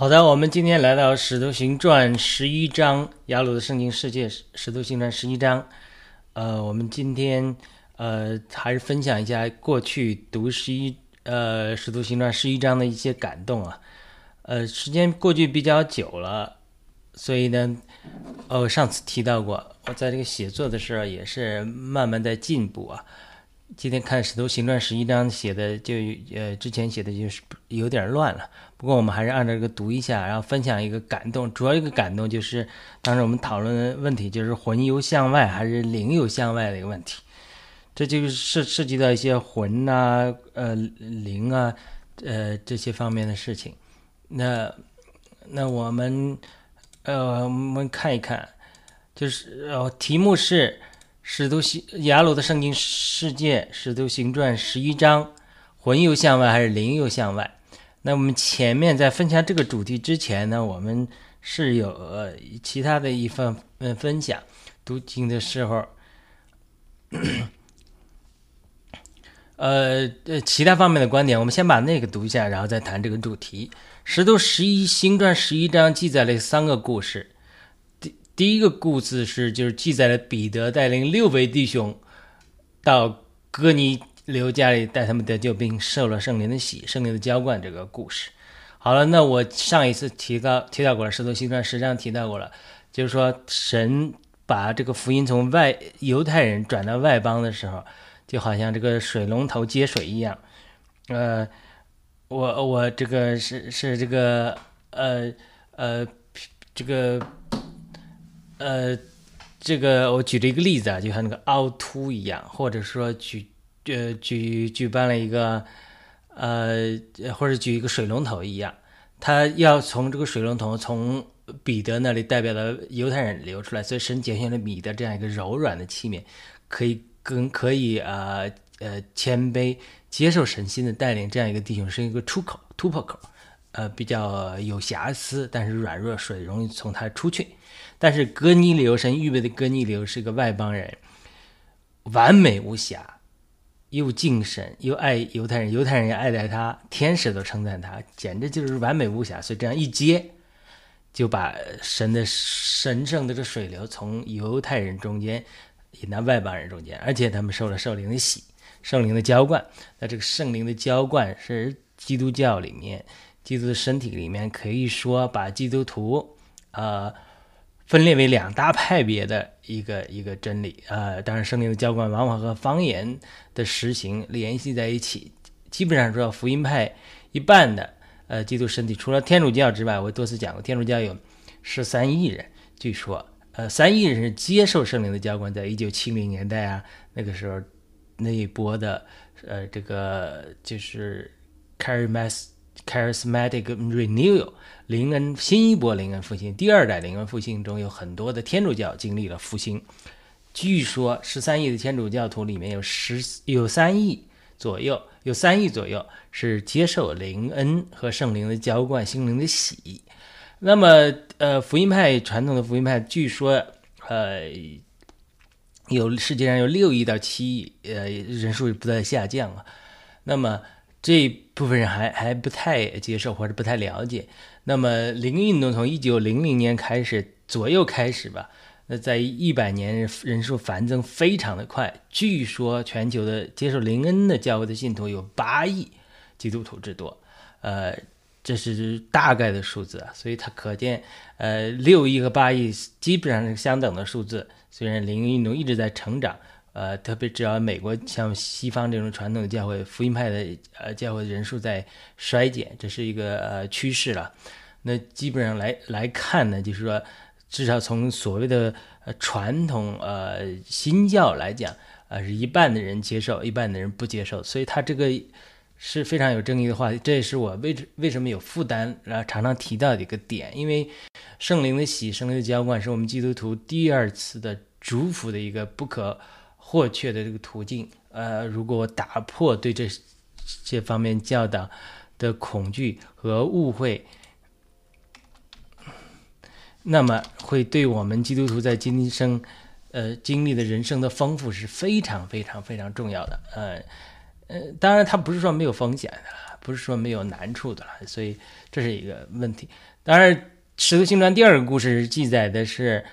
好的，我们今天来到《使徒行传》十一章，雅鲁的圣经世界，《使徒行传》十一章。呃，我们今天呃还是分享一下过去读十一呃《使徒行传》十一章的一些感动啊。呃，时间过去比较久了，所以呢，呃，上次提到过，我在这个写作的时候也是慢慢在进步啊。今天看《使徒行传》十一章写的，就呃之前写的就是有点乱了。不过我们还是按照这个读一下，然后分享一个感动。主要一个感动就是当时我们讨论的问题，就是魂游向外还是灵游向外的一个问题。这就是涉涉及到一些魂啊、呃灵啊、呃这些方面的事情。那那我们呃我们看一看，就是呃题目是。使徒行雅鲁的圣经世界，使徒行传十一章，魂游向外还是灵游向外？那我们前面在分享这个主题之前呢，我们是有呃其他的一份嗯分享读经的时候，呃呃其他方面的观点，我们先把那个读一下，然后再谈这个主题。使徒十一行传十一章记载了三个故事。第一个故事是，就是记载了彼得带领六位弟兄到哥尼流家里带他们得救，并受了圣灵的洗、圣灵的浇灌这个故事。好了，那我上一次提到提到过了，《使徒行传》实际上提到过了，就是说神把这个福音从外犹太人转到外邦的时候，就好像这个水龙头接水一样。呃，我我这个是是这个呃呃这个。呃，这个我举了一个例子啊，就像那个凹凸一样，或者说举呃举举办了一个呃，或者举一个水龙头一样，它要从这个水龙头从彼得那里代表的犹太人流出来，所以神拣选了彼得这样一个柔软的器皿，可以跟可以啊呃谦卑接受神心的带领，这样一个弟兄是一个出口突破口，呃比较有瑕疵，但是软弱水容易从它出去。但是哥尼流神预备的哥尼流是个外邦人，完美无瑕，又敬神又爱犹太人，犹太人也爱戴他，天使都称赞他，简直就是完美无瑕。所以这样一接，就把神的神圣的这水流从犹太人中间引到外邦人中间，而且他们受了圣灵的洗、圣灵的浇灌。那这个圣灵的浇灌是基督教里面基督的身体里面可以说把基督徒啊。分裂为两大派别的一个一个真理啊，当然圣灵的浇灌往往和方言的实行联系在一起。基本上说，福音派一半的呃基督身体，除了天主教之外，我多次讲过，天主教有十三亿人，据说呃三亿人是接受圣灵的浇灌，在一九七零年代啊那个时候那一波的呃这个就是 c a r i m a s charismatic renewal。灵恩新一波灵恩复兴，第二代灵恩复兴中有很多的天主教经历了复兴。据说十三亿的天主教徒里面有十有三亿左右，有三亿左右是接受灵恩和圣灵的浇灌、心灵的洗。那么，呃，福音派传统的福音派，据说，呃，有世界上有六亿到七亿，呃，人数不断下降啊。那么这部分人还还不太接受或者不太了解。那么灵运动从一九零零年开始左右开始吧，那在一百年人数繁增非常的快，据说全球的接受灵恩的教会的信徒有八亿基督徒之多，呃，这是大概的数字啊，所以它可见，呃，六亿和八亿基本上是相等的数字。虽然灵运动一直在成长，呃，特别只要美国像西方这种传统的教会福音派的呃教会人数在衰减，这是一个呃趋势了。那基本上来来看呢，就是说，至少从所谓的呃传统呃新教来讲，呃是一半的人接受，一半的人不接受，所以他这个是非常有争议的话题。这也是我为为什么有负担，然后常常提到的一个点。因为圣灵的洗、圣灵的浇灌是我们基督徒第二次的主福的一个不可或缺的这个途径。呃，如果打破对这这方面教导的恐惧和误会。那么会对我们基督徒在今生，呃，经历的人生的丰富是非常非常非常重要的。呃，呃，当然，它不是说没有风险的，不是说没有难处的了。所以这是一个问题。当然，《使徒行传》第二个故事记载的是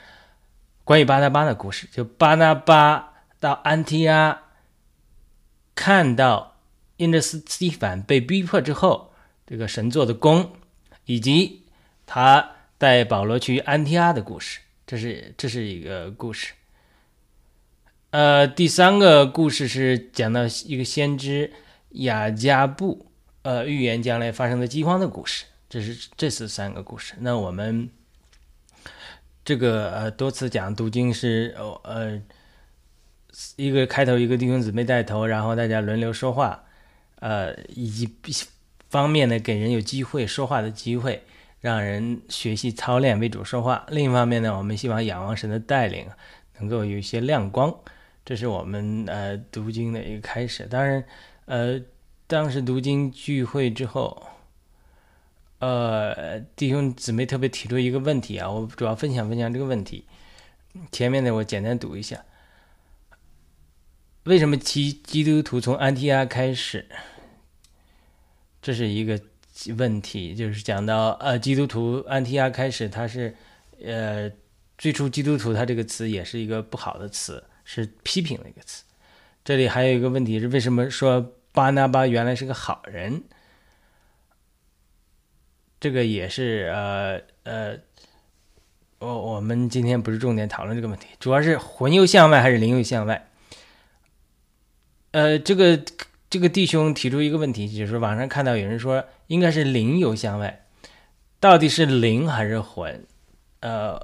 关于巴拿巴的故事，就巴拿巴到安提阿，看到因着斯蒂凡被逼迫之后，这个神做的功，以及他带保罗去安提阿的故事，这是这是一个故事。呃，第三个故事是讲到一个先知雅加布，呃，预言将来发生的饥荒的故事。这是这是三个故事。那我们这个呃多次讲读经是呃一个开头，一个弟兄姊妹带头，然后大家轮流说话，呃，以及方面呢给人有机会说话的机会，让人学习操练为主说话。另一方面呢，我们希望仰望神的带领，能够有一些亮光。这是我们呃读经的一个开始。当然，呃，当时读经聚会之后，呃，弟兄姊妹特别提出一个问题啊，我主要分享分享这个问题。前面呢，我简单读一下：为什么基基督徒从安提阿开始？这是一个问题，就是讲到呃，基督徒安提阿开始，它是呃，最初基督徒，它这个词也是一个不好的词。是批评的一个词。这里还有一个问题是，为什么说巴拿巴原来是个好人？这个也是呃呃，我我们今天不是重点讨论这个问题，主要是魂游向外还是灵游向外？呃，这个这个弟兄提出一个问题，就是网上看到有人说应该是灵游向外，到底是灵还是魂？呃，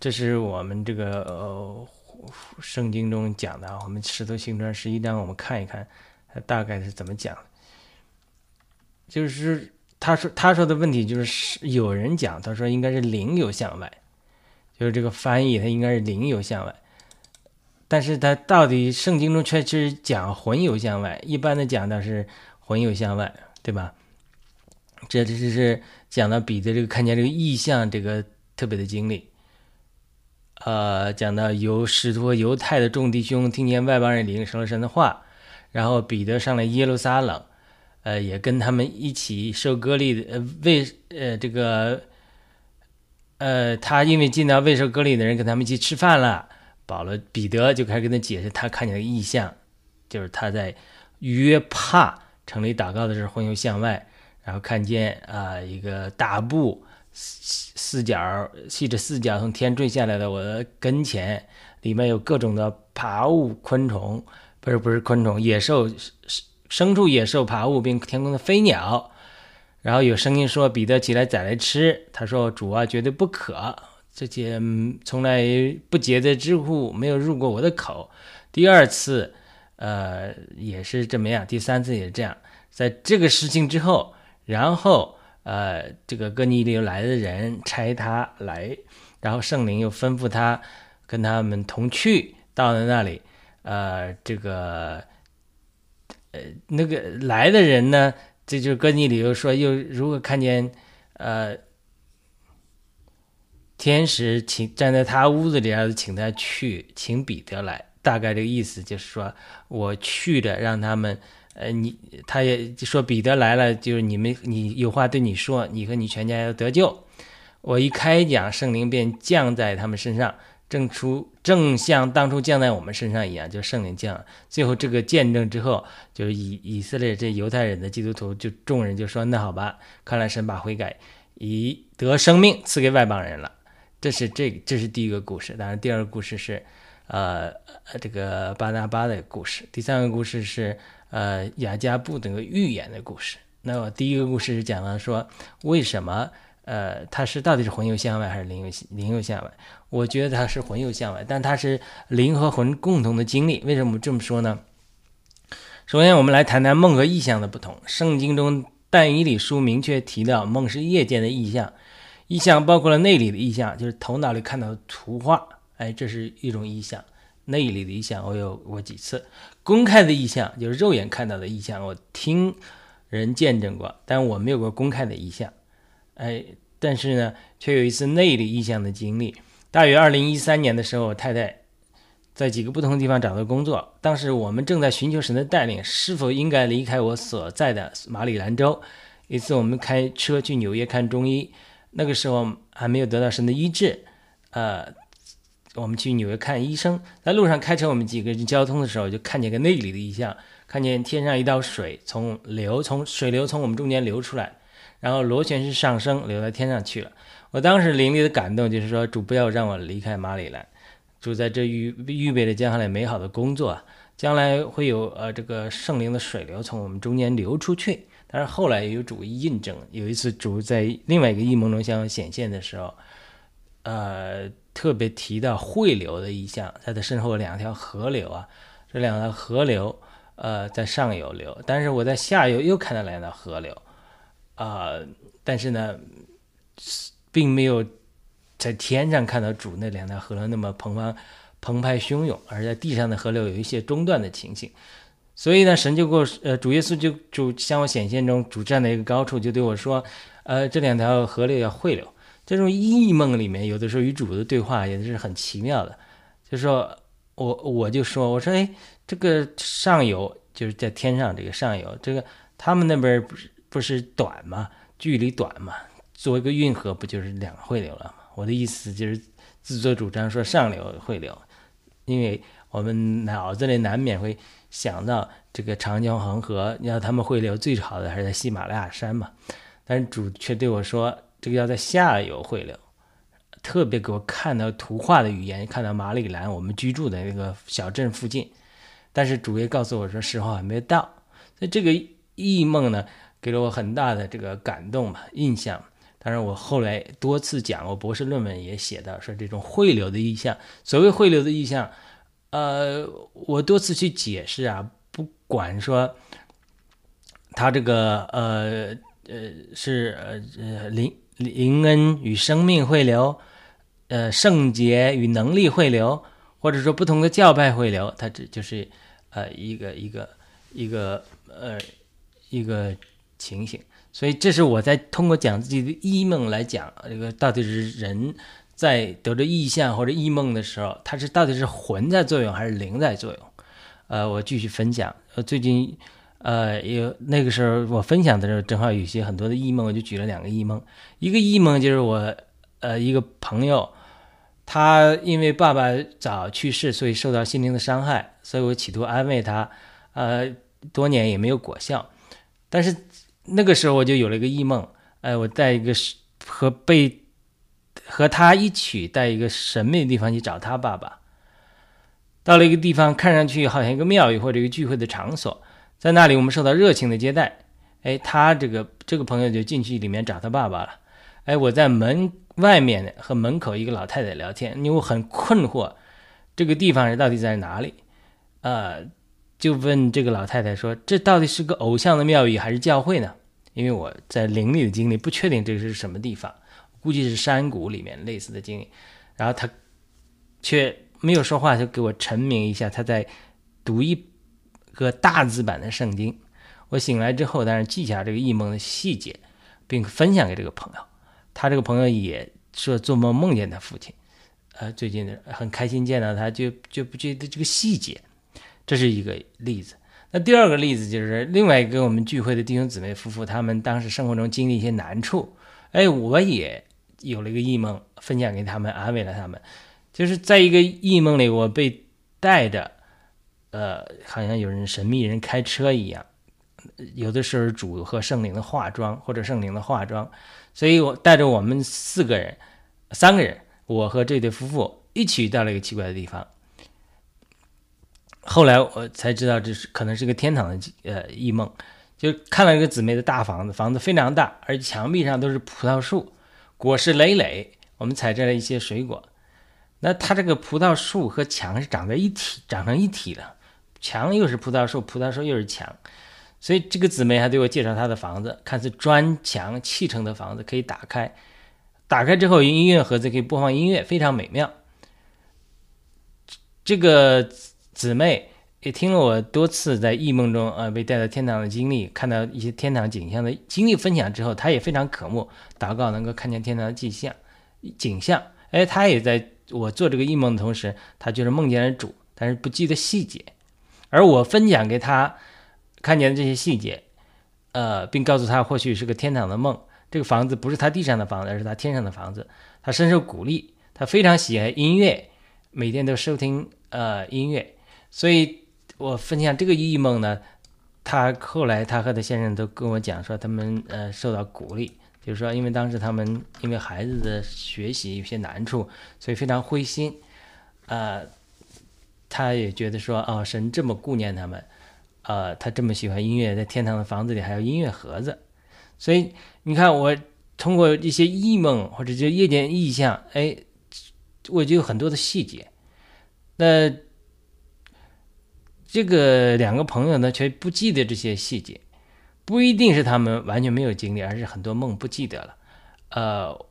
这是我们这个呃。圣经中讲的啊，我们《石头行传》十一章，我们看一看，它大概是怎么讲。就是他说他说的问题，就是有人讲，他说应该是灵游向外，就是这个翻译，它应该是灵游向外。但是它到底圣经中却是讲魂游向外，一般的讲的是魂游向外，对吧？这这是讲到彼得这个看见这个异象，这个特别的经历。呃，讲到由使徒犹太的众弟兄听见外邦人领受了神的话，然后彼得上了耶路撒冷，呃，也跟他们一起受割礼的，呃，为呃这个，呃，他因为见到未受割礼的人跟他们一起吃饭了，保罗彼得就开始跟他解释他看见的异象，就是他在约帕城里祷告的时候，魂游向外，然后看见啊一个大布。四四角系着四角从天坠下来的我的跟前，里面有各种的爬物昆虫，不是不是昆虫，野兽、牲畜、野兽、爬物，并天空的飞鸟。然后有声音说：“彼得起来宰来吃。”他说：“主啊，绝对不可，这些从来不洁的之物没有入过我的口。”第二次，呃，也是这么样。第三次也是这样。在这个事情之后，然后。呃，这个哥尼流来的人差他来，然后圣灵又吩咐他跟他们同去，到了那里，呃，这个，呃，那个来的人呢，这就是哥尼流说，又如果看见，呃，天使请站在他屋子里，还是请他去，请彼得来，大概这个意思就是说，我去的，让他们。呃，你他也说彼得来了，就是你们，你有话对你说，你和你全家要得救。我一开讲，圣灵便降在他们身上，正出正像当初降在我们身上一样，就圣灵降。最后这个见证之后，就是以以色列这犹太人的基督徒，就众人就说：“那好吧，看来神把悔改以得生命赐给外邦人了。”这是这这是第一个故事。当然，第二个故事是，呃，这个巴拿巴的故事。第三个故事是。呃，雅加布那个预言的故事。那我第一个故事是讲了说，为什么呃，他是到底是魂游向外还是灵游灵游向外？我觉得他是魂游向外，但他是灵和魂共同的经历。为什么这么说呢？首先，我们来谈谈梦和意象的不同。圣经中但以理书明确提到，梦是夜间的意象，意象包括了内里的意象，就是头脑里看到的图画，哎，这是一种意象。内里的意象，我有过几次；公开的意象就是肉眼看到的意象，我听人见证过，但我没有过公开的意象。哎，但是呢，却有一次内里意象的经历。大约二零一三年的时候，我太太在几个不同的地方找到工作，当时我们正在寻求神的带领，是否应该离开我所在的马里兰州。一次，我们开车去纽约看中医，那个时候还没有得到神的医治，呃，我们去纽约看医生，在路上开车，我们几个人交通的时候就看见个内里的异象，看见天上一道水从流从水流从我们中间流出来，然后螺旋式上升，流到天上去了。我当时淋漓的感动就是说，主不要让我离开马里兰，主在这预预备着将来美好的工作，将来会有呃这个圣灵的水流从我们中间流出去。但是后来也有主印证，有一次主在另外一个异梦中向显现的时候，呃，特别提到汇流的意象，在他身后两条河流啊，这两条河流，呃，在上游流，但是我在下游又看到两条河流，啊，但是呢，并没有在天上看到主那两条河流那么澎湃澎湃汹涌，而在地上的河流有一些中断的情形。所以呢，神就给我，呃，主耶稣就主向我显现中，主站在一个高处，就对我说，呃，这两条河流要汇流。这种异梦里面，有的时候与主的对话也是很奇妙的。就说，我我就说，我说，哎，这个上游就是在天上，这个上游，这个他们那边不是不是短嘛，距离短嘛，做一个运河不就是两个汇流了吗？我的意思就是自作主张说上流汇流，因为我们脑子里难免会。想到这个长江黄河，你要他们汇流最好的还是在喜马拉雅山嘛？但是主却对我说，这个要在下游汇流，特别给我看到图画的语言，看到马里兰我们居住的那个小镇附近。但是主也告诉我说，时候还没到。所以这个异梦呢，给了我很大的这个感动嘛，印象。当然，我后来多次讲，我博士论文也写到说，这种汇流的意象，所谓汇流的意象。呃，我多次去解释啊，不管说他这个呃呃是呃灵灵恩与生命汇流，呃圣洁与能力汇流，或者说不同的教派汇流，它这就是呃一个一个一个呃一个情形。所以这是我在通过讲自己的异梦来讲这个到底是人。在得着异象或者异梦的时候，它是到底是魂在作用还是灵在作用？呃，我继续分享。呃，最近，呃，有那个时候我分享的时候，正好有些很多的异梦，我就举了两个异梦。一个异梦就是我，呃，一个朋友，他因为爸爸早去世，所以受到心灵的伤害，所以我企图安慰他，呃，多年也没有果效。但是那个时候我就有了一个异梦，哎，我在一个和被。和他一起在一个神秘的地方去找他爸爸。到了一个地方，看上去好像一个庙宇或者一个聚会的场所，在那里我们受到热情的接待。哎，他这个这个朋友就进去里面找他爸爸了。哎，我在门外面和门口一个老太太聊天，因为我很困惑，这个地方是到底在哪里？呃，就问这个老太太说：“这到底是个偶像的庙宇还是教会呢？”因为我在灵里的经历不确定这是什么地方。估计是山谷里面类似的经历，然后他却没有说话，就给我陈明一下他在读一个大字版的圣经。我醒来之后，当然记下这个异梦的细节，并分享给这个朋友。他这个朋友也说做梦梦见他父亲，呃，最近很开心见到他，就就不觉得这个细节。这是一个例子。那第二个例子就是另外一个我们聚会的弟兄姊妹夫妇，他们当时生活中经历一些难处，哎，我也。有了一个异梦，分享给他们，安慰了他们。就是在一个异梦里，我被带着，呃，好像有人神秘人开车一样。有的时候主和圣灵的化妆，或者圣灵的化妆，所以我带着我们四个人，三个人，我和这对夫妇一起到了一个奇怪的地方。后来我才知道，这是可能是个天堂的呃异梦，就看了一个姊妹的大房子，房子非常大，而且墙壁上都是葡萄树。果实累累，我们采摘了一些水果。那它这个葡萄树和墙是长在一体，长成一体的。墙又是葡萄树，葡萄树又是墙，所以这个姊妹还对我介绍她的房子，看似砖墙砌成的房子，可以打开。打开之后，音乐盒子可以播放音乐，非常美妙。这个姊妹。也听了我多次在异梦中呃被带到天堂的经历，看到一些天堂景象的经历分享之后，他也非常渴慕祷告，能够看见天堂的迹象、景象。哎，他也在我做这个异梦的同时，他就是梦见了主，但是不记得细节。而我分享给他看见的这些细节，呃，并告诉他或许是个天堂的梦，这个房子不是他地上的房子，而是他天上的房子。他深受鼓励，他非常喜爱音乐，每天都收听呃音乐。所以我分享这个异梦呢，他后来他和他先生都跟我讲说，他们呃受到鼓励，就是说因为当时他们因为孩子的学习有些难处，所以非常灰心，呃，他也觉得说哦，神这么顾念他们，呃，他这么喜欢音乐，在天堂的房子里还有音乐盒子。所以你看，我通过一些异梦或者就夜间意象，哎，我就有很多的细节。那这个两个朋友呢，却不记得这些细节，不一定是他们完全没有经历，而是很多梦不记得了。呃，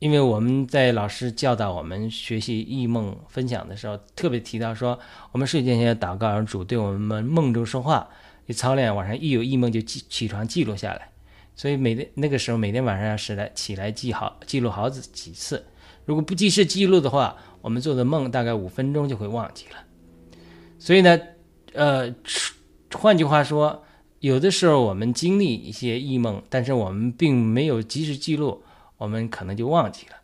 因为我们在老师教导我们学习异梦分享的时候，特别提到说，我们睡前要祷告，让主对我们梦中说话。操练晚上一有异梦就记起床记录下来，所以每天那个时候每天晚上要起来起来记好记录好几几次。如果不及时记录的话，我们做的梦大概五分钟就会忘记了。所以呢，呃，换句话说，有的时候我们经历一些异梦，但是我们并没有及时记录，我们可能就忘记了。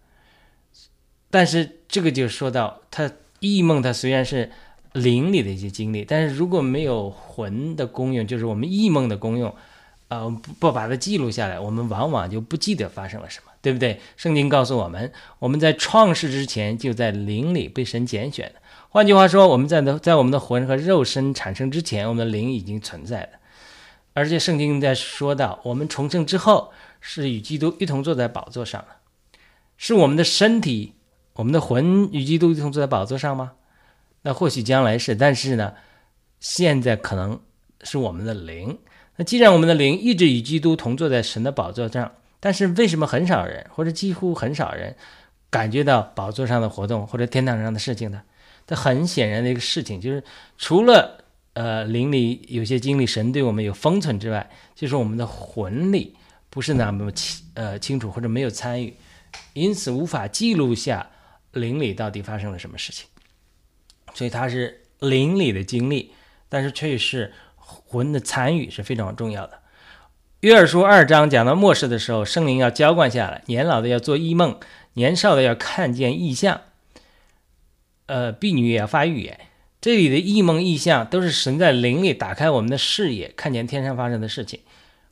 但是这个就说到，他异梦，它虽然是。灵里的一些经历，但是如果没有魂的功用，就是我们异梦的功用，呃，不不把它记录下来，我们往往就不记得发生了什么，对不对？圣经告诉我们，我们在创世之前就在灵里被神拣选的。换句话说，我们在的在我们的魂和肉身产生之前，我们的灵已经存在了。而且圣经在说到，我们重生之后是与基督一同坐在宝座上了，是我们的身体，我们的魂与基督一同坐在宝座上吗？那或许将来是，但是呢，现在可能是我们的灵。那既然我们的灵一直与基督同坐在神的宝座上，但是为什么很少人或者几乎很少人感觉到宝座上的活动或者天堂上的事情呢？这很显然的一个事情就是，除了呃灵里有些经历神对我们有封存之外，就是我们的魂力不是那么清呃清楚或者没有参与，因此无法记录下灵里到底发生了什么事情。所以它是灵里的经历，但是却是魂的参与是非常重要的。约珥书二章讲到末世的时候，圣灵要浇灌下来，年老的要做异梦，年少的要看见异象，呃，婢女也要发预言。这里的异梦异象都是神在灵里打开我们的视野，看见天上发生的事情，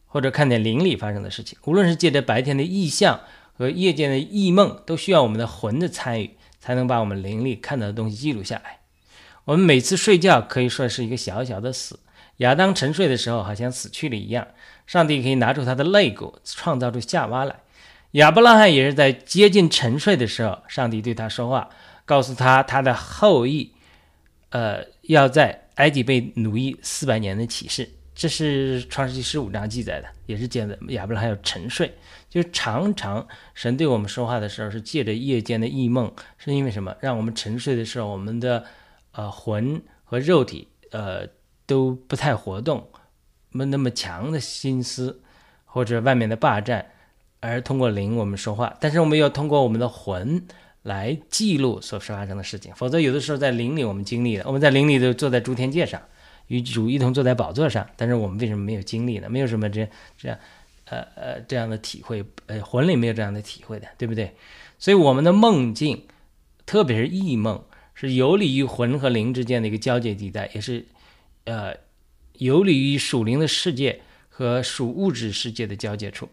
或者看见灵里发生的事情。无论是借着白天的异象和夜间的异梦，都需要我们的魂的参与，才能把我们灵里看到的东西记录下来。我们每次睡觉可以说是一个小小的死。亚当沉睡的时候，好像死去了一样。上帝可以拿出他的肋骨，创造出夏娃来。亚伯拉罕也是在接近沉睡的时候，上帝对他说话，告诉他他的后裔，呃，要在埃及被奴役四百年的启示。这是创世纪十五章记载的，也是讲的亚伯拉罕要沉睡。就常常神对我们说话的时候，是借着夜间的异梦，是因为什么？让我们沉睡的时候，我们的。呃，魂和肉体，呃，都不太活动，没那么强的心思，或者外面的霸占，而通过灵我们说话，但是我们要通过我们的魂来记录所发生的事情，否则有的时候在灵里我们经历了，我们在灵里都坐在诸天界上，与主一同坐在宝座上，但是我们为什么没有经历呢？没有什么这这样，呃呃这样的体会，呃，魂里没有这样的体会的，对不对？所以我们的梦境，特别是异梦。是游离于魂和灵之间的一个交界地带，也是，呃，游离于属灵的世界和属物质世界的交界处。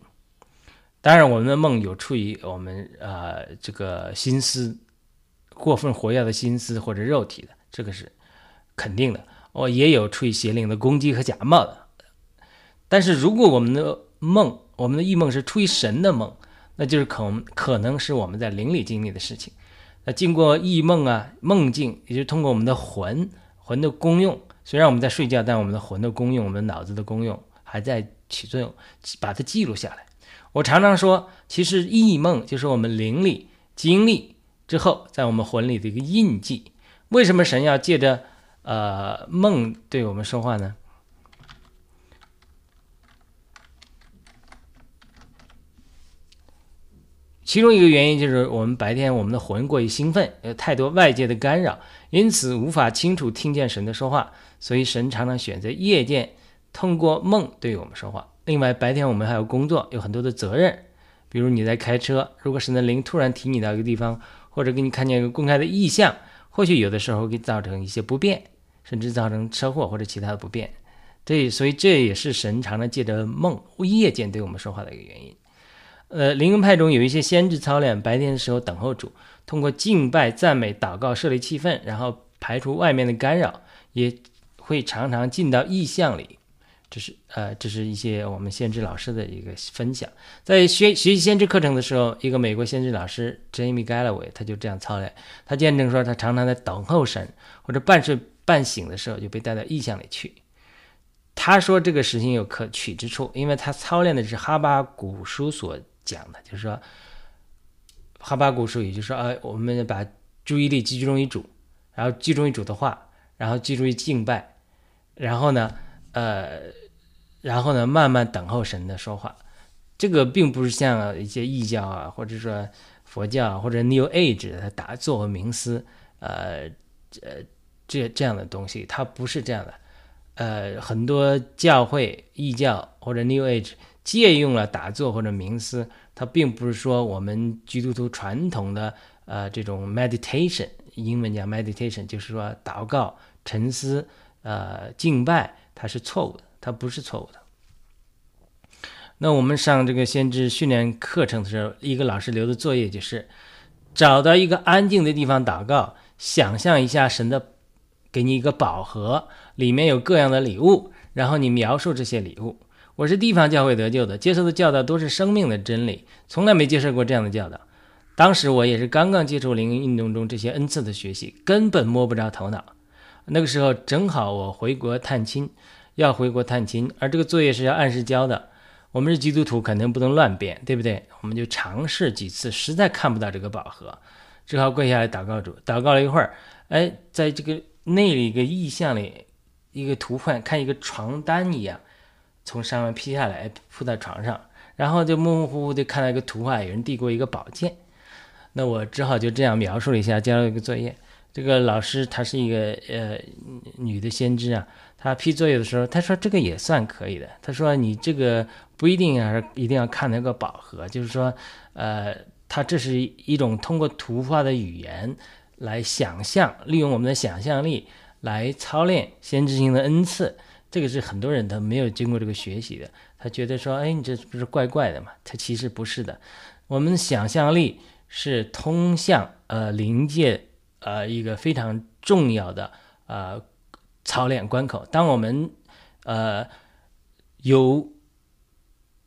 当然，我们的梦有出于我们呃这个心思过分活跃的心思或者肉体的，这个是肯定的。哦，也有出于邪灵的攻击和假冒的。但是如果我们的梦，我们的异梦是出于神的梦，那就是可可能是我们在灵里经历的事情。那经过异梦啊，梦境，也就是通过我们的魂，魂的功用。虽然我们在睡觉，但我们的魂的功用，我们脑子的功用还在起作用，把它记录下来。我常常说，其实异梦就是我们灵里经历之后，在我们魂里的一个印记。为什么神要借着呃梦对我们说话呢？其中一个原因就是我们白天我们的魂过于兴奋，有太多外界的干扰，因此无法清楚听见神的说话。所以神常常选择夜间通过梦对我们说话。另外，白天我们还有工作，有很多的责任，比如你在开车，如果神的灵突然提你到一个地方，或者给你看见一个公开的意象，或许有的时候会造成一些不便，甚至造成车祸或者其他的不便。对，所以这也是神常常借着梦夜间对我们说话的一个原因。呃，灵恩派中有一些先知操练，白天的时候等候主，通过敬拜、赞美、祷告设立气氛，然后排除外面的干扰，也会常常进到意象里。这是呃，这是一些我们先知老师的一个分享。在学学习先知课程的时候，一个美国先知老师 Jamie Galloway 他就这样操练，他见证说，他常常在等候神或者半睡半醒的时候就被带到意象里去。他说这个事情有可取之处，因为他操练的是哈巴古书所。讲的就是说，哈巴古书，也就是说，呃，我们把注意力集中于主，然后集中于主的话，然后集中于敬拜，然后呢，呃，然后呢，慢慢等候神的说话。这个并不是像一些异教啊，或者说佛教或者 New Age 的打坐和冥思，呃，呃，这这样的东西，它不是这样的。呃，很多教会异教或者 New Age。借用了打坐或者冥思，它并不是说我们基督徒传统的呃这种 meditation，英文讲 meditation，就是说祷告、沉思、呃敬拜，它是错误的，它不是错误的。那我们上这个先知训练课程的时候，一个老师留的作业就是找到一个安静的地方祷告，想象一下神的给你一个宝盒，里面有各样的礼物，然后你描述这些礼物。我是地方教会得救的，接受的教导都是生命的真理，从来没接受过这样的教导。当时我也是刚刚接触灵运动中这些恩赐的学习，根本摸不着头脑。那个时候正好我回国探亲，要回国探亲，而这个作业是要按时交的。我们是基督徒，肯定不能乱编，对不对？我们就尝试几次，实在看不到这个宝盒，只好跪下来祷告主。祷告了一会儿，哎，在这个那里一个意象里，一个图画，看一个床单一样。从上面披下来铺在床上，然后就模模糊糊地看到一个图画，有人递过一个宝剑。那我只好就这样描述了一下，交了一个作业。这个老师她是一个呃女的先知啊，他批作业的时候，他说这个也算可以的。他说你这个不一定是，一定要看那个饱和，就是说，呃，他这是一种通过图画的语言来想象，利用我们的想象力来操练先知性的恩赐。这个是很多人都没有经过这个学习的，他觉得说，哎，你这不是怪怪的嘛？他其实不是的。我们想象力是通向呃临界呃一个非常重要的呃操练关口。当我们呃有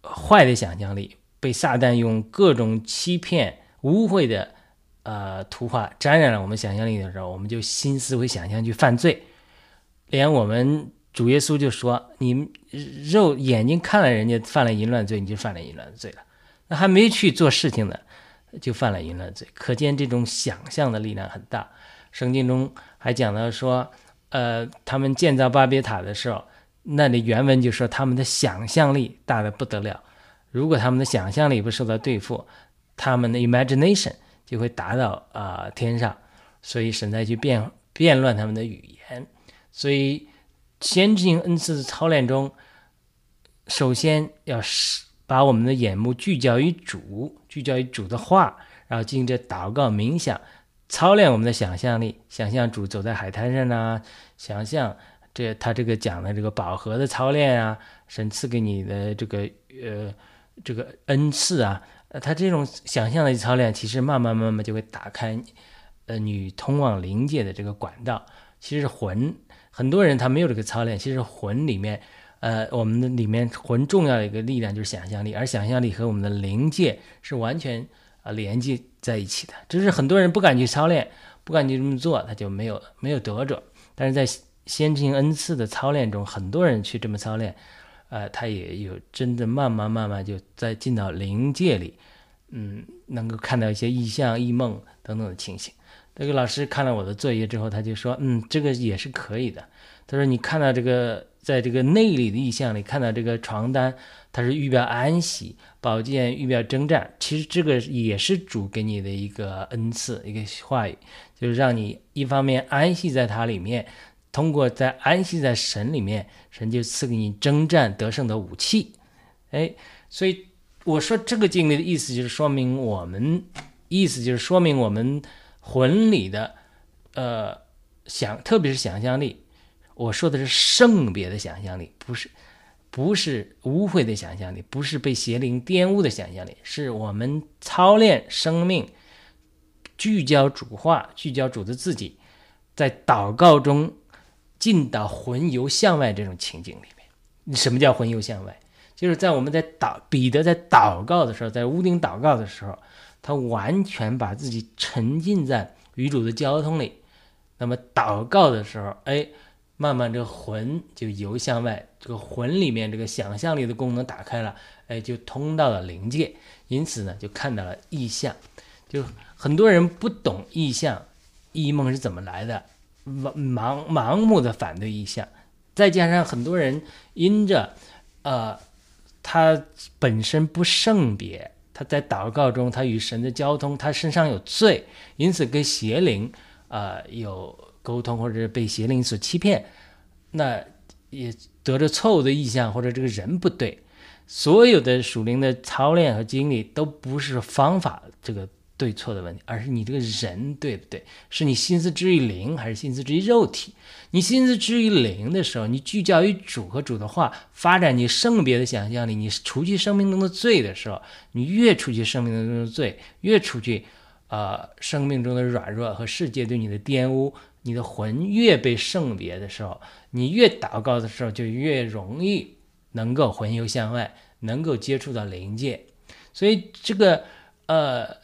坏的想象力，被撒旦用各种欺骗、污秽的呃图画沾染了我们想象力的时候，我们就心思会想象去犯罪，连我们。主耶稣就说：“你肉眼睛看了人家犯了淫乱罪，你就犯了淫乱罪了。那还没去做事情呢，就犯了淫乱罪。可见这种想象的力量很大。圣经中还讲到说，呃，他们建造巴别塔的时候，那里原文就说他们的想象力大的不得了。如果他们的想象力不受到对付，他们的 imagination 就会达到啊天上。所以神在去变变乱他们的语言，所以。”先进行恩赐的操练中，首先要是把我们的眼目聚焦于主，聚焦于主的话，然后进行这祷告冥想，操练我们的想象力，想象主走在海滩上呐，想象这他这个讲的这个饱和的操练啊，神赐给你的这个呃这个恩赐啊，他这种想象的操练，其实慢慢慢慢就会打开呃你通往灵界的这个管道，其实魂。很多人他没有这个操练，其实魂里面，呃，我们的里面魂重要的一个力量就是想象力，而想象力和我们的灵界是完全啊连接在一起的。只是很多人不敢去操练，不敢去这么做，他就没有没有得着。但是在先进恩赐的操练中，很多人去这么操练，呃，他也有真的慢慢慢慢就在进到灵界里，嗯，能够看到一些异象、异梦等等的情形。这个老师看了我的作业之后，他就说：“嗯，这个也是可以的。”他说：“你看到这个，在这个内里的意象里看到这个床单，它是预表安息，宝剑预表征战。其实这个也是主给你的一个恩赐，一个话语，就是让你一方面安息在它里面，通过在安息在神里面，神就赐给你征战得胜的武器。哎，所以我说这个经历的意思就是说明我们，意思就是说明我们魂里的呃想，特别是想象力。我说的是圣别的想象力，不是不是污秽的想象力，不是被邪灵玷污的想象力，是我们操练生命，聚焦主化，聚焦主的自己，在祷告中进到魂游向外这种情景里面。什么叫魂游向外？就是在我们在祷彼得在祷告的时候，在屋顶祷告的时候，他完全把自己沉浸在与主的交通里。那么祷告的时候，哎。慢慢，这个魂就游向外，这个魂里面这个想象力的功能打开了，哎，就通到了灵界，因此呢，就看到了异象。就很多人不懂异象，异梦是怎么来的，盲盲盲目的反对异象，再加上很多人因着，呃，他本身不圣别，他在祷告中他与神的交通，他身上有罪，因此跟邪灵，呃，有。沟通或者被邪灵所欺骗，那也得着错误的意向，或者这个人不对。所有的属灵的操练和经历都不是方法这个对错的问题，而是你这个人对不对？是你心思之于灵，还是心思之于肉体？你心思之于灵的时候，你聚焦于主和主的话，发展你圣别的想象力，你除去生命中的罪的时候，你越除去生命中的罪，越除去呃生命中的软弱和世界对你的玷污。你的魂越被圣别的时候，你越祷告的时候，就越容易能够魂游向外，能够接触到灵界。所以这个呃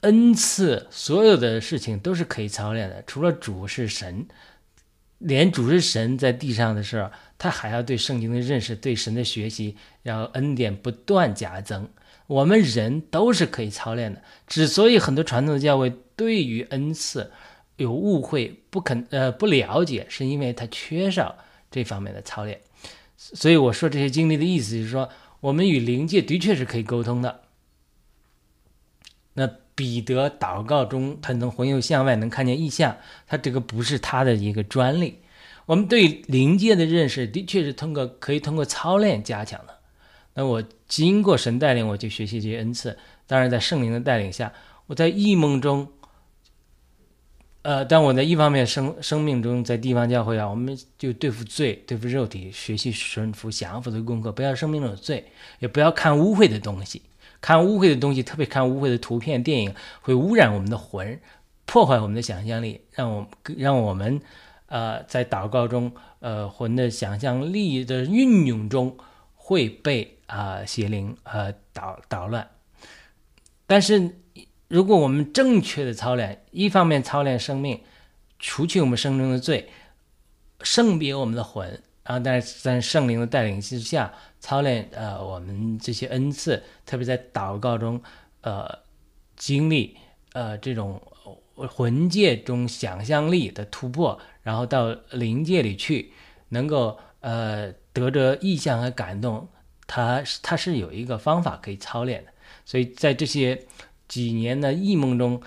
恩赐，所有的事情都是可以操练的。除了主是神，连主是神在地上的时候，他还要对圣经的认识，对神的学习，要恩典不断加增。我们人都是可以操练的。之所以很多传统的教会对于恩赐，有误会，不肯呃不了解，是因为他缺少这方面的操练。所以我说这些经历的意思就是说，我们与灵界的确是可以沟通的。那彼得祷告中，他能魂游向外，能看见异象，他这个不是他的一个专利。我们对灵界的认识，的确是通过可以通过操练加强的。那我经过神带领，我就学习这些恩赐。当然，在圣灵的带领下，我在异梦中。呃，但我在一方面生生命中，在地方教会啊，我们就对付罪，对付肉体，学习顺服、降服的功课，不要生命中有罪，也不要看污秽的东西。看污秽的东西，特别看污秽的图片、电影，会污染我们的魂，破坏我们的想象力，让我让我们呃在祷告中，呃魂的想象力的运用中会被啊邪灵呃捣捣乱。但是。如果我们正确的操练，一方面操练生命，除去我们生中的罪，圣别我们的魂啊，但是在圣灵的带领之下操练，呃，我们这些恩赐，特别在祷告中，呃，经历呃这种魂界中想象力的突破，然后到灵界里去，能够呃得着意象和感动，它它是有一个方法可以操练的，所以在这些。几年的异梦中，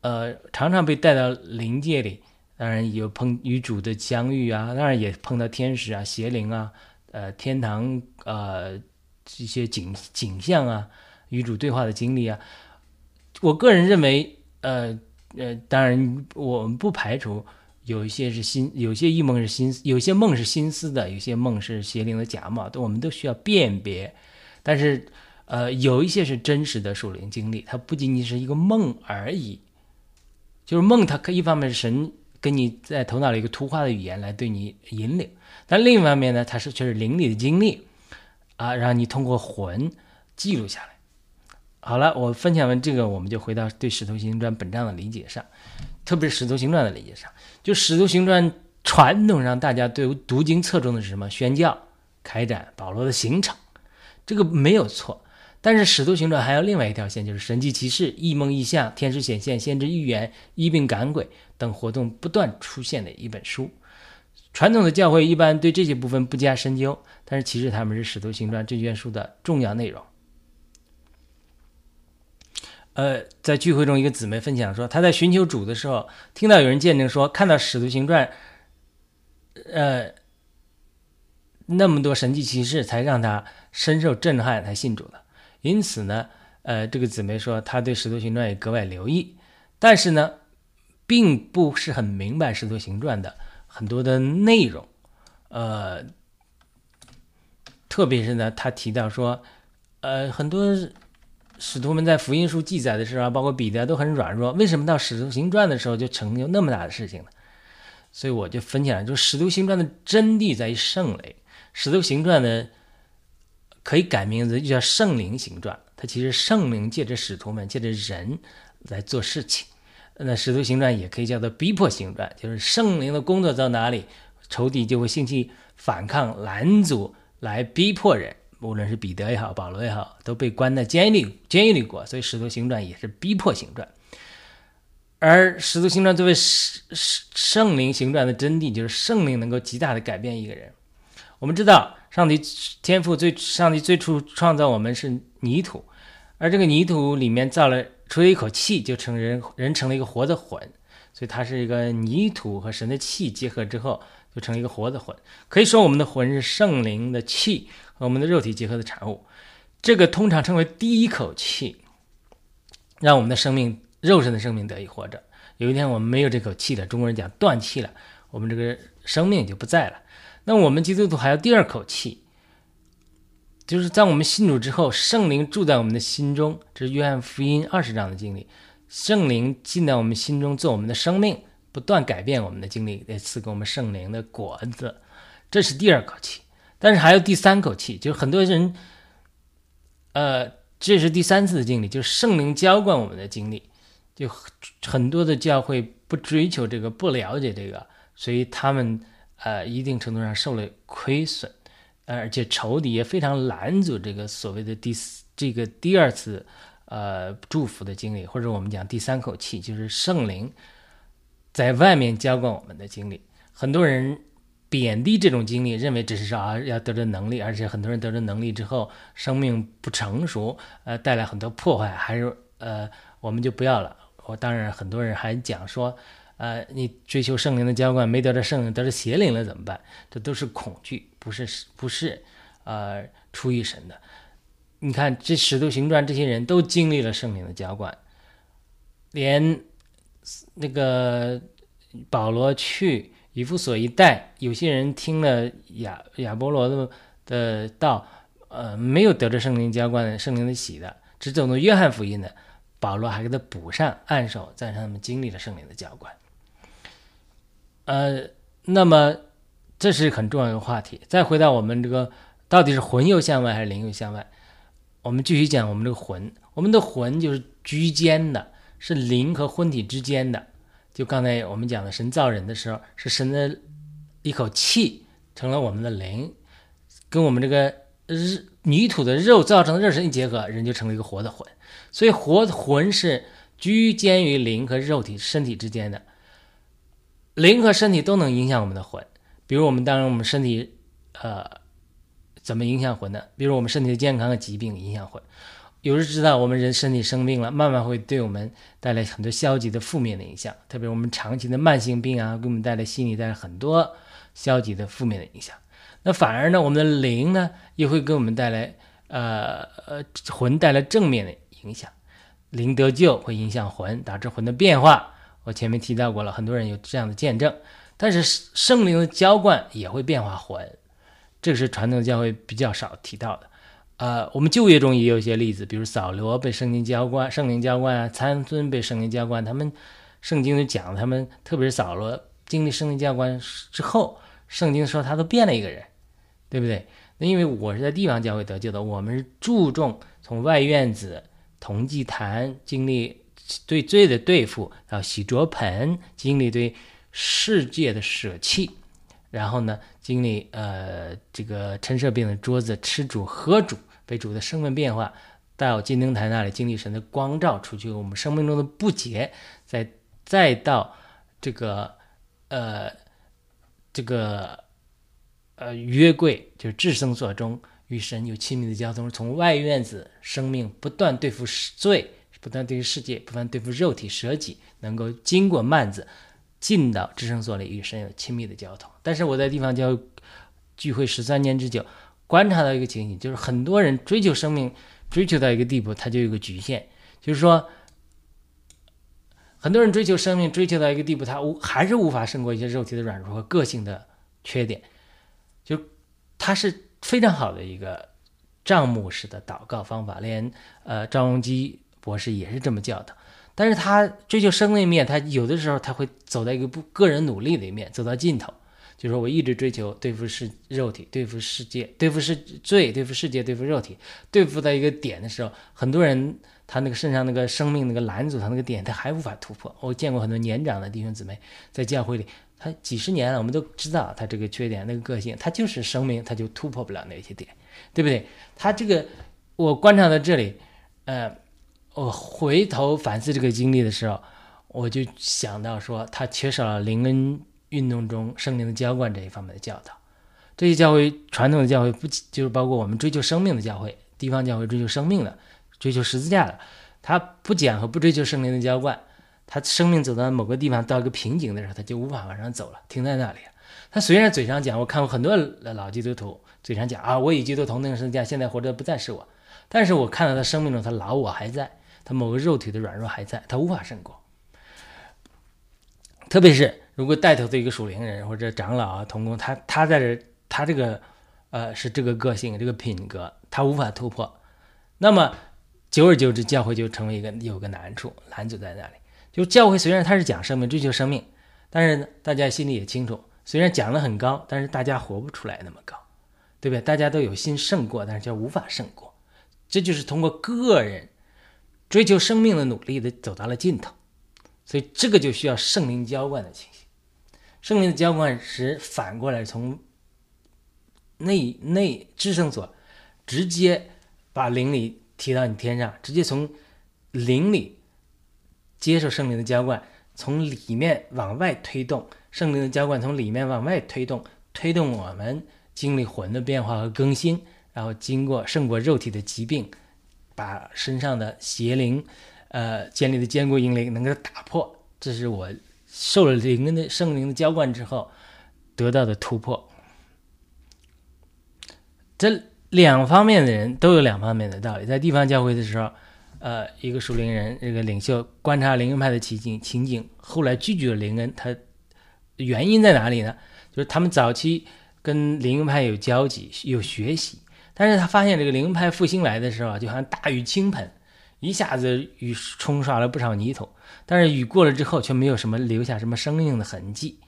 呃，常常被带到灵界里，当然有碰与主的相遇啊，当然也碰到天使啊、邪灵啊，呃，天堂呃这些景景象啊，与主对话的经历啊。我个人认为，呃呃，当然我们不排除有一些是心，有些异梦是心，有些梦是心思的，有些梦是邪灵的假冒，都我们都需要辨别，但是。呃，有一些是真实的属灵经历，它不仅仅是一个梦而已。就是梦，它可一方面是神跟你在头脑里一个图画的语言来对你引领，但另一方面呢，它是却是灵里的经历啊，让你通过魂记录下来。好了，我分享完这个，我们就回到对《使徒行传》本章的理解上，特别是《使徒行传》的理解上。就《使徒行传》传统上大家对读经侧重的是什么？宣教、开展保罗的行程，这个没有错。但是使徒行传还有另外一条线，就是神迹奇事、异梦异象、天使显现、先知预言、医病赶鬼等活动不断出现的一本书。传统的教会一般对这些部分不加深究，但是其实他们是使徒行传这卷书的重要内容。呃，在聚会中，一个姊妹分享说，她在寻求主的时候，听到有人见证说，看到使徒行传，呃。那么多神迹奇事，才让他深受震撼，才信主的。因此呢，呃，这个姊妹说她对《使徒行传》也格外留意，但是呢，并不是很明白《使徒行传》的很多的内容，呃，特别是呢，他提到说，呃，很多使徒们在福音书记载的时候，包括彼得都很软弱，为什么到《使徒行传》的时候就成就那么大的事情呢？所以我就分享，就《使徒行传》的真谛在于圣灵，《使徒行传》呢可以改名字，就叫《圣灵行传》。它其实圣灵借着使徒们，借着人来做事情。那《使徒行传》也可以叫做逼迫行传，就是圣灵的工作到哪里，仇敌就会兴起反抗、拦阻，来逼迫人。无论是彼得也好，保罗也好，都被关在监狱里，监狱里过。所以《使徒行传》也是逼迫行传。而《使徒行传》作为圣圣灵行传的真谛，就是圣灵能够极大的改变一个人。我们知道，上帝天赋最上帝最初创造我们是泥土，而这个泥土里面造了出了一口气，就成人人成了一个活的魂。所以它是一个泥土和神的气结合之后，就成了一个活的魂。可以说，我们的魂是圣灵的气和我们的肉体结合的产物。这个通常称为第一口气，让我们的生命。肉身的生命得以活着。有一天我们没有这口气了，中国人讲断气了，我们这个生命就不在了。那我们基督徒还有第二口气，就是在我们信主之后，圣灵住在我们的心中。这是约翰福音二十章的经历，圣灵进到我们心中做我们的生命，不断改变我们的经历，来赐给我们圣灵的果子。这是第二口气，但是还有第三口气，就是很多人，呃，这是第三次的经历，就是圣灵浇灌我们的经历。就很多的教会不追求这个，不了解这个，所以他们呃一定程度上受了亏损，而且仇敌也非常拦阻这个所谓的第四这个第二次呃祝福的经历，或者我们讲第三口气，就是圣灵在外面浇灌我们的经历。很多人贬低这种经历，认为只是说啊要得着能力，而且很多人得着能力之后，生命不成熟，呃带来很多破坏，还是呃我们就不要了。我当然，很多人还讲说，呃，你追求圣灵的浇灌，没得着圣灵，得着邪灵了怎么办？这都是恐惧，不是不是，呃，出于神的。你看这使徒行传，这些人都经历了圣灵的浇灌，连那个保罗去以弗所一带，有些人听了亚亚波罗的的道，呃，没有得着圣灵浇灌、圣灵的喜的，只走的约翰福音的。保罗还给他补上，按手，再让他们经历了圣灵的浇灌。呃，那么这是很重要的话题。再回到我们这个，到底是魂又向外还是灵又向外？我们继续讲我们这个魂。我们的魂就是居间的，是灵和魂体之间的。就刚才我们讲的，神造人的时候，是神的一口气成了我们的灵，跟我们这个日泥土的肉造成的肉身一结合，人就成了一个活的魂。所以活魂是居间于灵和肉体身体之间的，灵和身体都能影响我们的魂。比如我们当然我们身体，呃，怎么影响魂呢？比如我们身体的健康和疾病影响魂。有人知道我们人身体生病了，慢慢会对我们带来很多消极的负面的影响。特别我们长期的慢性病啊，给我们带来心理带来很多消极的负面的影响。那反而呢，我们的灵呢，也会给我们带来，呃呃，魂带来正面的。影响灵得救会影响魂，导致魂的变化。我前面提到过了，很多人有这样的见证。但是圣灵的浇灌也会变化魂，这个是传统教会比较少提到的。呃，我们旧约中也有一些例子，比如扫罗被圣灵浇灌，圣灵浇灌啊；参孙被圣灵浇灌，他们圣经就讲他们，特别是扫罗经历圣灵浇灌之后，圣经说他都变了一个人，对不对？那因为我是在地方教会得救的，我们是注重从外院子。同祭坛经历对罪的对付，然后洗濯盆经历对世界的舍弃，然后呢经历呃这个陈设病的桌子吃主喝主被主的生命变化，到金灯台那里经历神的光照除去我们生命中的不洁，再再到这个呃这个呃约柜就是至圣所中。与神有亲密的交通，从外院子生命不断对付罪，不断对付世界，不断对付肉体舍己，能够经过幔子进到至圣所里与神有亲密的交通。但是我在地方教聚会十三年之久，观察到一个情形，就是很多人追求生命，追求到一个地步，他就有个局限，就是说，很多人追求生命，追求到一个地步，他无还是无法胜过一些肉体的软弱和个性的缺点，就他是非常好的一个账目式的祷告方法，连呃赵荣基博士也是这么教的。但是他追求生的一面，他有的时候他会走到一个不个人努力的一面，走到尽头。就是说我一直追求对付世肉体，对付世界，对付世罪，对付世界，对付肉体，对付到一个点的时候，很多人他那个身上那个生命那个拦阻他那个点，他还无法突破。我见过很多年长的弟兄姊妹在教会里，他几十年了，我们都知道他这个缺点，那个个性，他就是生命，他就突破不了那些点，对不对？他这个我观察到这里，呃，我回头反思这个经历的时候，我就想到说，他缺少了灵恩。运动中圣灵的浇灌这一方面的教导，这些教会传统的教会不就是包括我们追求生命的教会，地方教会追求生命的，追求十字架的，他不讲和不追求圣灵的浇灌，他生命走到某个地方到一个瓶颈的时候，他就无法往上走了，停在那里。他虽然嘴上讲，我看过很多老基督徒嘴上讲啊，我以基督同定十字架，现在活着不再是我，但是我看到他生命中他老我还在，他某个肉体的软弱还在，他无法胜过，特别是。如果带头的一个属灵人或者长老啊、同工，他他在这，他这个，呃，是这个个性、这个品格，他无法突破，那么久而久之，教会就成为一个有个难处，拦阻在那里。就教会虽然他是讲生命、追求生命，但是大家心里也清楚，虽然讲的很高，但是大家活不出来那么高，对不对？大家都有心胜过，但是叫无法胜过，这就是通过个人追求生命的努力的走到了尽头，所以这个就需要圣灵浇灌的情形。圣灵的浇灌是反过来从内内至圣所直接把灵里提到你天上，直接从灵里接受圣灵的浇灌，从里面往外推动圣灵的浇灌，从里面往外推动，推动我们经历魂的变化和更新，然后经过胜过肉体的疾病，把身上的邪灵，呃，建立的坚固阴灵能够打破。这是我。受了灵的圣灵的浇灌之后，得到的突破，这两方面的人都有两方面的道理。在地方教会的时候，呃，一个属灵人，这个领袖观察灵恩派的情景情景，后来拒绝了灵恩，他原因在哪里呢？就是他们早期跟灵恩派有交集、有学习，但是他发现这个灵恩派复兴来的时候，就好像大雨倾盆，一下子雨冲刷了不少泥土。但是雨过了之后，却没有什么留下什么生命的痕迹，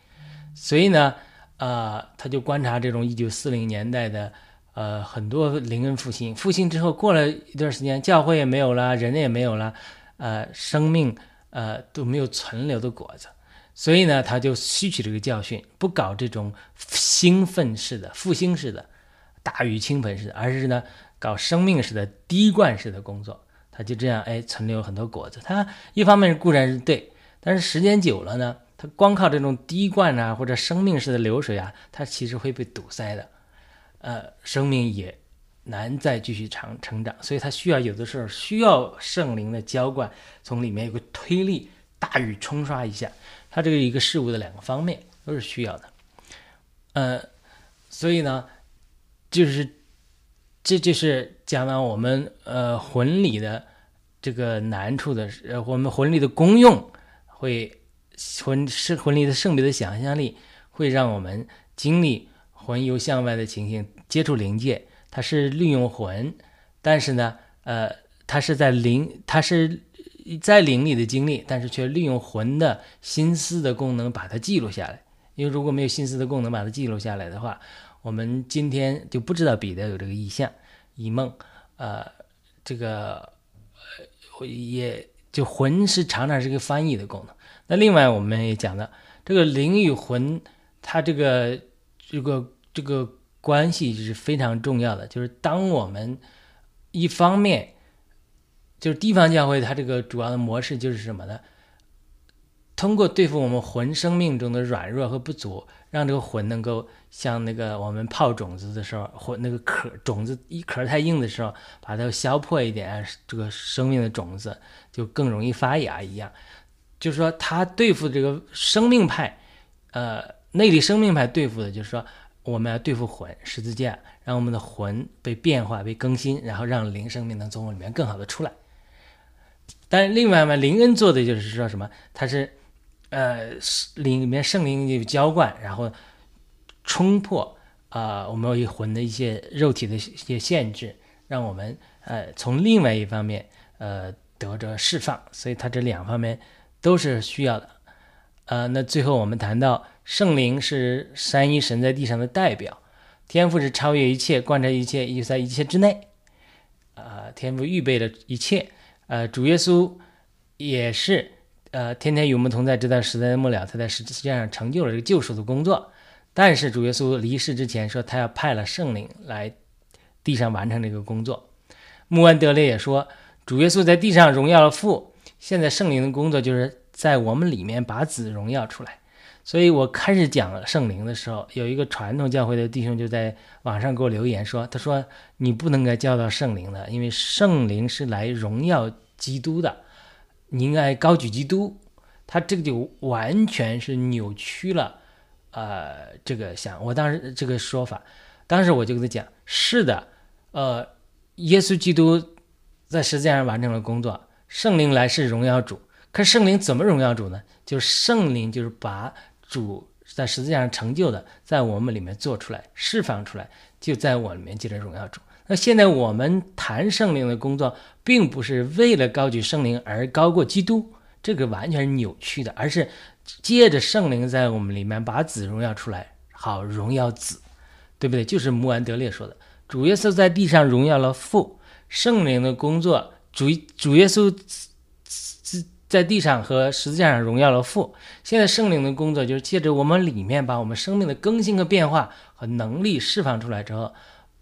所以呢，呃，他就观察这种一九四零年代的，呃，很多灵恩复兴，复兴之后过了一段时间，教会也没有了，人也没有了，呃，生命呃都没有存留的果子，所以呢，他就吸取这个教训，不搞这种兴奋式的复兴式的大雨倾盆似的，而是呢，搞生命式的滴灌式的工作。他就这样哎，存留很多果子。他一方面固然是对，但是时间久了呢，他光靠这种滴灌啊，或者生命式的流水啊，它其实会被堵塞的，呃，生命也难再继续长成长。所以，他需要有的时候需要圣灵的浇灌，从里面有个推力，大雨冲刷一下。他这个一个事物的两个方面都是需要的，呃，所以呢，就是这就是讲到我们呃魂里的。这个难处的呃，我们魂力的功用会魂是魂力的圣别的想象力，会让我们经历魂游向外的情形，接触灵界。它是利用魂，但是呢，呃，它是在灵，它是在灵里的经历，但是却利用魂的心思的功能把它记录下来。因为如果没有心思的功能把它记录下来的话，我们今天就不知道彼得有这个意象、异梦，呃，这个呃。也就魂是常常是个翻译的功能。那另外我们也讲了，这个灵与魂，它这个这个这个关系是非常重要的。就是当我们一方面，就是地方教会它这个主要的模式就是什么呢？通过对付我们魂生命中的软弱和不足，让这个魂能够像那个我们泡种子的时候，或那个壳种子一壳太硬的时候，把它削破一点，这个生命的种子就更容易发芽一样。就是说，他对付这个生命派，呃，内力生命派对付的，就是说，我们要对付魂，十字架让我们的魂被变化、被更新，然后让灵生命能从我里面更好的出来。但另外嘛，灵恩做的就是说什么？他是呃灵里面圣灵有浇灌，然后冲破啊我们一魂的一些肉体的一些限制，让我们呃从另外一方面呃得着释放。所以它这两方面都是需要的。呃，那最后我们谈到。圣灵是三一神在地上的代表，天赋是超越一切、贯彻一切、又在一切之内。呃，天赋预备了一切。呃，主耶稣也是呃天天与我们同在，直到时代末了，他在十字架上成就了这个救赎的工作。但是主耶稣离世之前说，他要派了圣灵来地上完成这个工作。穆安德烈也说，主耶稣在地上荣耀了父，现在圣灵的工作就是在我们里面把子荣耀出来。所以我开始讲圣灵的时候，有一个传统教会的弟兄就在网上给我留言说：“他说你不能该教导圣灵的，因为圣灵是来荣耀基督的，你应该高举基督。”他这个就完全是扭曲了，呃，这个想我当时这个说法，当时我就跟他讲：“是的，呃，耶稣基督在实际上完成了工作，圣灵来是荣耀主，可圣灵怎么荣耀主呢？就是圣灵就是把。”主在十字架上成就的，在我们里面做出来、释放出来，就在我里面接着荣耀主。那现在我们谈圣灵的工作，并不是为了高举圣灵而高过基督，这个完全是扭曲的，而是借着圣灵在我们里面把子荣耀出来，好荣耀子，对不对？就是穆安德烈说的，主耶稣在地上荣耀了父，圣灵的工作，主主耶稣。在地上和十字架上荣耀了父。现在圣灵的工作就是借着我们里面，把我们生命的更新和变化和能力释放出来之后，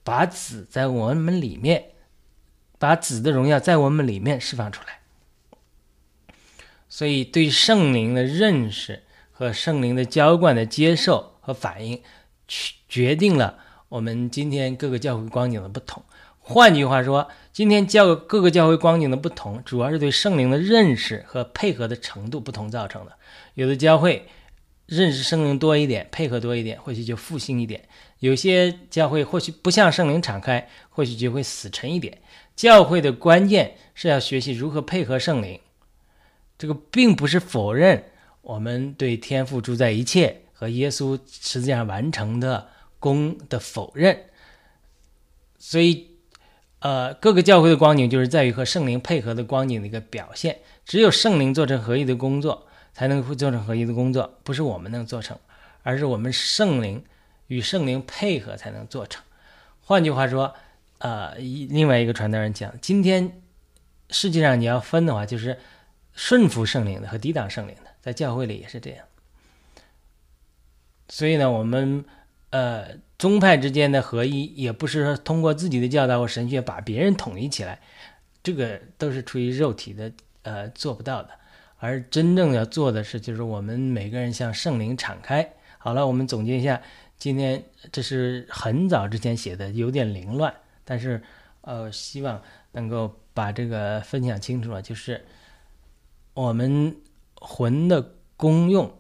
把子在我们里面，把子的荣耀在我们里面释放出来。所以，对圣灵的认识和圣灵的浇灌的接受和反应，决定了我们今天各个教会光景的不同。换句话说，今天教各个教会光景的不同，主要是对圣灵的认识和配合的程度不同造成的。有的教会认识圣灵多一点，配合多一点，或许就复兴一点；有些教会或许不向圣灵敞开，或许就会死沉一点。教会的关键是要学习如何配合圣灵。这个并不是否认我们对天父主宰一切和耶稣实际上完成的功的否认，所以。呃，各个教会的光景就是在于和圣灵配合的光景的一个表现。只有圣灵做成合一的工作，才能会做成合一的工作，不是我们能做成，而是我们圣灵与圣灵配合才能做成。换句话说，呃，另外一个传道人讲，今天世界上你要分的话，就是顺服圣灵的和抵挡圣灵的，在教会里也是这样。所以呢，我们呃。宗派之间的合一，也不是说通过自己的教导或神学把别人统一起来，这个都是出于肉体的，呃，做不到的。而真正要做的是，就是我们每个人向圣灵敞开。好了，我们总结一下，今天这是很早之前写的，有点凌乱，但是呃，希望能够把这个分享清楚了。就是我们魂的功用，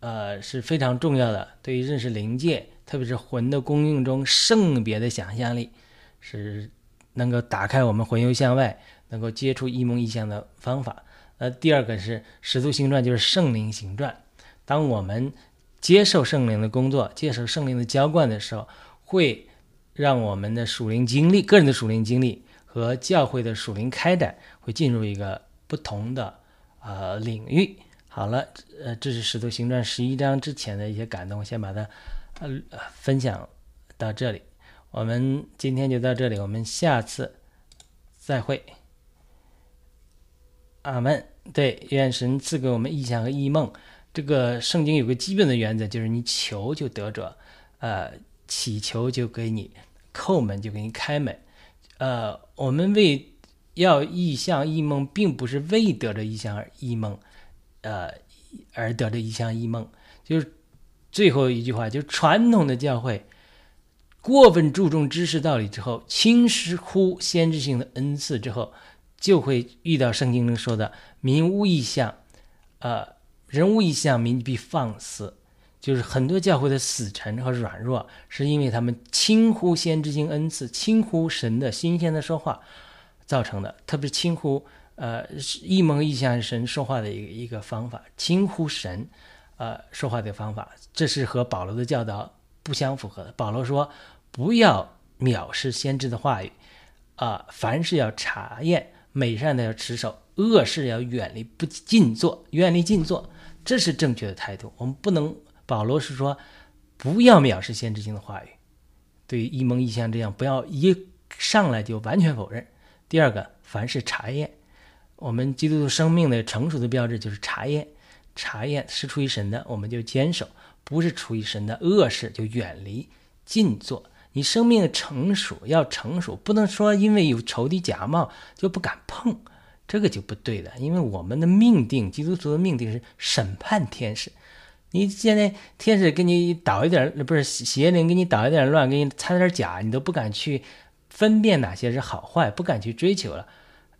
呃，是非常重要的，对于认识灵界。特别是魂的功用中，圣别的想象力是能够打开我们魂游向外，能够接触异梦异象的方法。呃，第二个是使徒行传，就是圣灵行传。当我们接受圣灵的工作，接受圣灵的浇灌的时候，会让我们的属灵经历、个人的属灵经历和教会的属灵开展会进入一个不同的呃领域。好了，呃，这是使徒行传十一章之前的一些感动，先把它。呃，分享到这里，我们今天就到这里，我们下次再会。阿门。对，愿神赐给我们意象和异梦。这个圣经有个基本的原则，就是你求就得着，呃，祈求就给你叩门就给你开门。呃，我们为要意象异梦，并不是为得着意象而异梦，呃，而得着意象异梦，就是。最后一句话就是传统的教会过分注重知识道理之后，轻视乎先知性的恩赐之后，就会遇到圣经中说的“民无异象，呃，人无异象，民必放肆”，就是很多教会的死沉和软弱，是因为他们轻忽先知性恩赐，轻忽神的新鲜的说话造成的。特别是轻忽呃异梦异象神说话的一个一个方法，轻忽神呃说话的方法，这是和保罗的教导不相符合的。保罗说不要藐视先知的话语啊，凡事要查验，美善的要持守，恶事要远离不尽做，远离尽做，这是正确的态度。我们不能。保罗是说，不要藐视先知性的话语，对于一蒙一象这样，不要一上来就完全否认。第二个，凡是查验，我们基督徒生命的成熟的标志就是查验，查验是出于神的，我们就坚守；不是出于神的恶事，就远离禁做。你生命成熟要成熟，不能说因为有仇敌假冒就不敢碰，这个就不对了。因为我们的命定，基督徒的命定是审判天使。你现在天使给你捣一点，不是邪灵给你捣一点乱，给你掺点假，你都不敢去分辨哪些是好坏，不敢去追求了，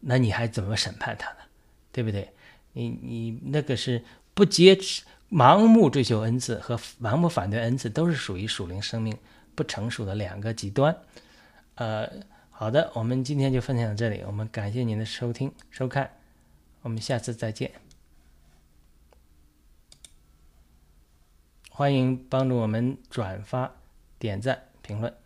那你还怎么审判他呢？对不对？你你那个是不接盲目追求恩赐和盲目反对恩赐，都是属于属灵生命不成熟的两个极端。呃，好的，我们今天就分享到这里，我们感谢您的收听收看，我们下次再见。欢迎帮助我们转发、点赞、评论。